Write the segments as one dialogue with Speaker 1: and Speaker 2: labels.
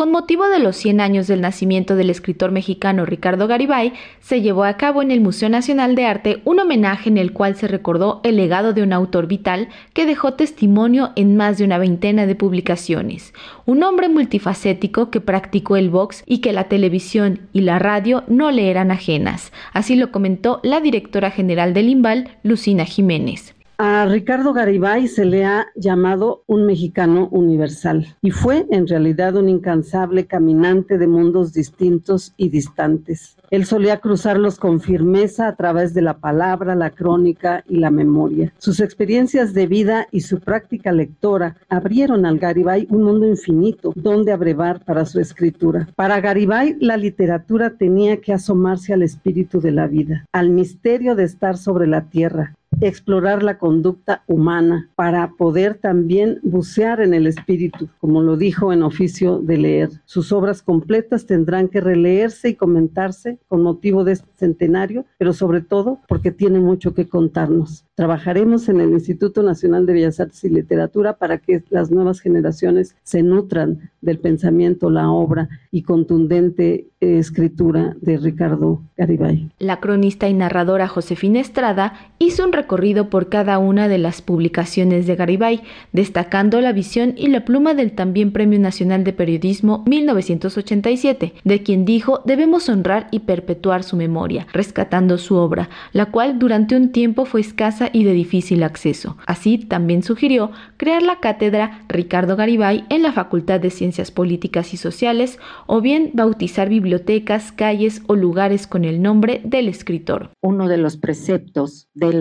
Speaker 1: Con motivo de los 100 años del nacimiento del escritor mexicano Ricardo Garibay, se llevó a cabo en el Museo Nacional de Arte un homenaje en el cual se recordó el legado de un autor vital que dejó testimonio en más de una veintena de publicaciones. Un hombre multifacético que practicó el box y que la televisión y la radio no le eran ajenas. Así lo comentó la directora general del IMBAL, Lucina Jiménez.
Speaker 2: A Ricardo Garibay se le ha llamado un mexicano universal y fue en realidad un incansable caminante de mundos distintos y distantes. Él solía cruzarlos con firmeza a través de la palabra, la crónica y la memoria. Sus experiencias de vida y su práctica lectora abrieron al Garibay un mundo infinito donde abrevar para su escritura. Para Garibay, la literatura tenía que asomarse al espíritu de la vida, al misterio de estar sobre la tierra, explorar la conducta humana para poder también bucear en el espíritu, como lo dijo en oficio de leer. Sus obras completas tendrán que releerse y comentarse con motivo de este centenario, pero sobre todo porque tiene mucho que contarnos. Trabajaremos en el Instituto Nacional de Bellas Artes y Literatura para que las nuevas generaciones se nutran del pensamiento, la obra y contundente eh, escritura de Ricardo Garibay.
Speaker 1: La cronista y narradora Josefina Estrada hizo un recorrido por cada una de las publicaciones de Garibay, destacando la visión y la pluma del también Premio Nacional de Periodismo 1987, de quien dijo debemos honrar y perpetuar su memoria, rescatando su obra, la cual durante un tiempo fue escasa y de difícil acceso. Así también sugirió crear la cátedra Ricardo Garibay en la Facultad de Ciencias Políticas y Sociales o bien bautizar bibliotecas, calles o lugares con el nombre del escritor.
Speaker 3: Uno de los preceptos del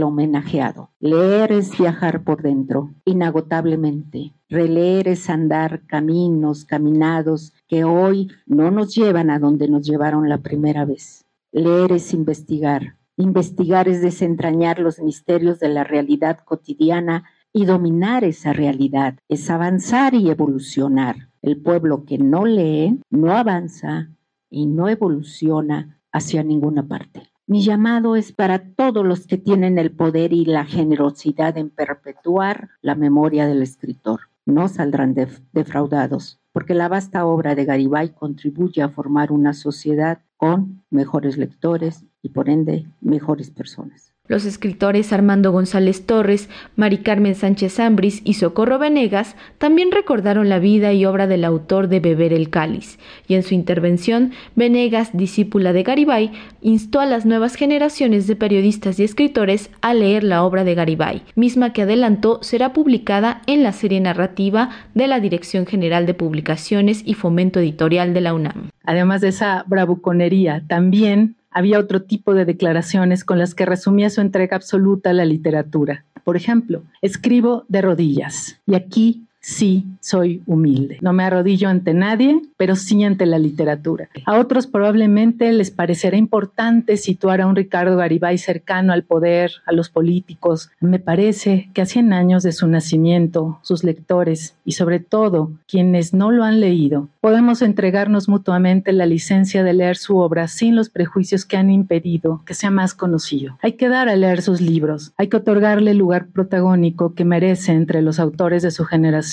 Speaker 3: Leer es viajar por dentro, inagotablemente. Releer es andar caminos, caminados que hoy no nos llevan a donde nos llevaron la primera vez. Leer es investigar, Investigar es desentrañar los misterios de la realidad cotidiana y dominar esa realidad, es avanzar y evolucionar. El pueblo que no lee no avanza y no evoluciona hacia ninguna parte. Mi llamado es para todos los que tienen el poder y la generosidad en perpetuar la memoria del escritor. No saldrán defraudados, porque la vasta obra de Garibay contribuye a formar una sociedad con mejores lectores y por ende mejores personas.
Speaker 1: Los escritores Armando González Torres, Mari Carmen Sánchez Ambris y Socorro Venegas también recordaron la vida y obra del autor de Beber el Cáliz, y en su intervención, Venegas, discípula de Garibay, instó a las nuevas generaciones de periodistas y escritores a leer la obra de Garibay, misma que adelantó será publicada en la serie narrativa de la Dirección General de Publicaciones y Fomento Editorial de la UNAM.
Speaker 4: Además de esa bravuconería, también había otro tipo de declaraciones con las que resumía su entrega absoluta a la literatura. Por ejemplo, escribo de rodillas y aquí sí soy humilde. No me arrodillo ante nadie, pero sí ante la literatura. A otros probablemente les parecerá importante situar a un Ricardo Garibay cercano al poder, a los políticos. Me parece que a 100 años de su nacimiento, sus lectores y sobre todo quienes no lo han leído, podemos entregarnos mutuamente la licencia de leer su obra sin los prejuicios que han impedido que sea más conocido. Hay que dar a leer sus libros, hay que otorgarle el lugar protagónico que merece entre los autores de su generación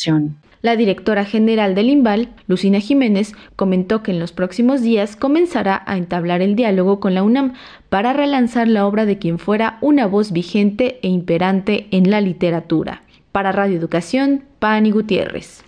Speaker 1: la directora general del IMBAL, Lucina Jiménez, comentó que en los próximos días comenzará a entablar el diálogo con la UNAM para relanzar la obra de quien fuera una voz vigente e imperante en la literatura. Para Radio Educación, Pani Gutiérrez.